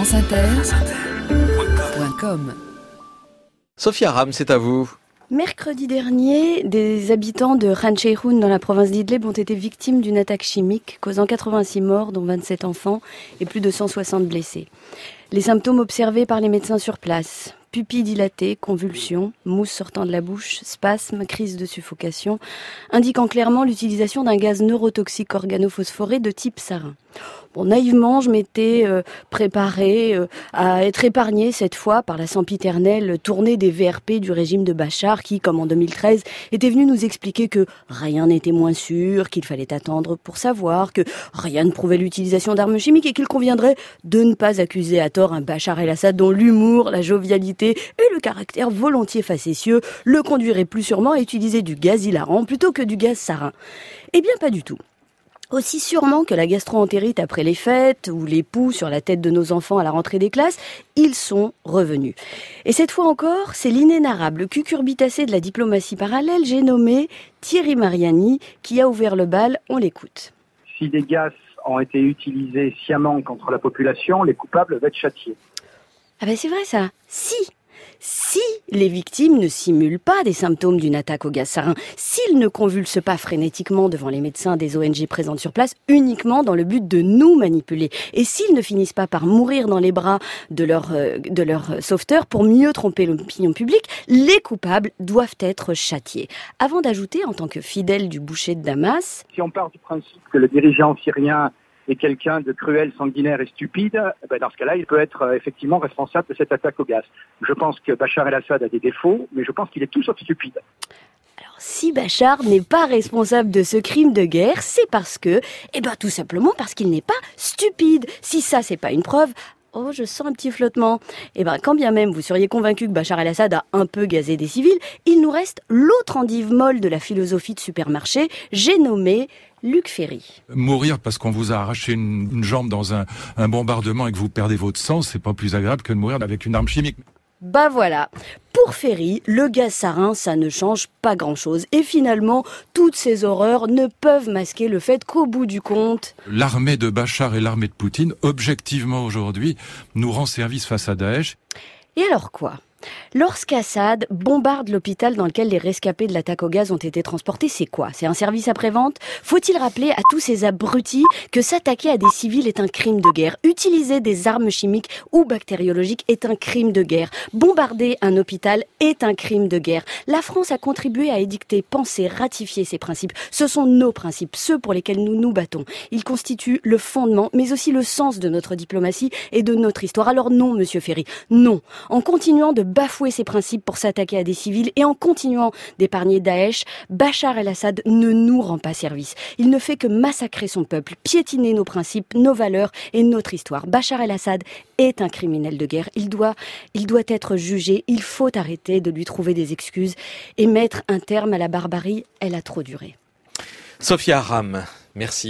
franceinter.com Sophia Ram, c'est à vous. Mercredi dernier, des habitants de Rancheirun dans la province d'Idlib ont été victimes d'une attaque chimique causant 86 morts, dont 27 enfants, et plus de 160 blessés. Les symptômes observés par les médecins sur place pupilles dilatées, convulsions, mousse sortant de la bouche, spasmes, crise de suffocation, indiquant clairement l'utilisation d'un gaz neurotoxique organophosphoré de type sarin. Bon, naïvement, je m'étais euh, préparé euh, à être épargné cette fois par la sempiternelle tournée des VRP du régime de Bachar qui, comme en 2013, était venu nous expliquer que rien n'était moins sûr, qu'il fallait attendre pour savoir, que rien ne prouvait l'utilisation d'armes chimiques et qu'il conviendrait de ne pas accuser à tort un Bachar el-Assad dont l'humour, la jovialité et le caractère volontiers facétieux le conduiraient plus sûrement à utiliser du gaz hilarant plutôt que du gaz sarin. Eh bien, pas du tout. Aussi sûrement que la gastroentérite après les fêtes ou les poux sur la tête de nos enfants à la rentrée des classes, ils sont revenus. Et cette fois encore, c'est l'inénarrable cucurbitacé de la diplomatie parallèle, j'ai nommé Thierry Mariani, qui a ouvert le bal, on l'écoute. Si des gaz ont été utilisés sciemment contre la population, les coupables vont être châtiés. Ah ben c'est vrai ça. Si si les victimes ne simulent pas des symptômes d'une attaque au gaz sarin, s'ils ne convulsent pas frénétiquement devant les médecins des ONG présentes sur place uniquement dans le but de nous manipuler, et s'ils ne finissent pas par mourir dans les bras de leur, euh, de leur sauveteur pour mieux tromper l'opinion publique, les coupables doivent être châtiés. Avant d'ajouter, en tant que fidèle du boucher de Damas, Si on part du principe que le dirigeant syrien est quelqu'un de cruel, sanguinaire et stupide, eh ben, dans ce cas-là, il peut être euh, effectivement responsable de cette attaque au gaz. Je pense que Bachar el-Assad a des défauts, mais je pense qu'il est tout sauf stupide. Alors, si Bachar n'est pas responsable de ce crime de guerre, c'est parce que, eh ben, tout simplement parce qu'il n'est pas stupide. Si ça, c'est pas une preuve, Oh, je sens un petit flottement. Eh ben, quand bien même vous seriez convaincu que Bachar el-Assad a un peu gazé des civils, il nous reste l'autre endive molle de la philosophie de supermarché, j'ai nommé Luc Ferry. Mourir parce qu'on vous a arraché une, une jambe dans un, un bombardement et que vous perdez votre sang, c'est pas plus agréable que de mourir avec une arme chimique. Bah voilà. Pour Ferry, le gaz sarin, ça ne change pas grand-chose. Et finalement, toutes ces horreurs ne peuvent masquer le fait qu'au bout du compte, L'armée de Bachar et l'armée de Poutine, objectivement aujourd'hui, nous rend service face à Daesh. Et alors quoi? Lorsqu'Assad bombarde l'hôpital dans lequel les rescapés de l'attaque au gaz ont été transportés, c'est quoi? C'est un service après-vente? Faut-il rappeler à tous ces abrutis que s'attaquer à des civils est un crime de guerre? Utiliser des armes chimiques ou bactériologiques est un crime de guerre? Bombarder un hôpital est un crime de guerre? La France a contribué à édicter, penser, ratifier ces principes. Ce sont nos principes, ceux pour lesquels nous nous battons. Ils constituent le fondement, mais aussi le sens de notre diplomatie et de notre histoire. Alors non, monsieur Ferry, non. En continuant de bafouer ces principes pour s'attaquer à des civils et en continuant d'épargner Daesh, Bachar el-Assad ne nous rend pas service. Il ne fait que massacrer son peuple, piétiner nos principes, nos valeurs et notre histoire. Bachar el-Assad est un criminel de guerre. Il doit, il doit être jugé. Il faut arrêter de lui trouver des excuses et mettre un terme à la barbarie. Elle a trop duré. Sophia Ram, merci.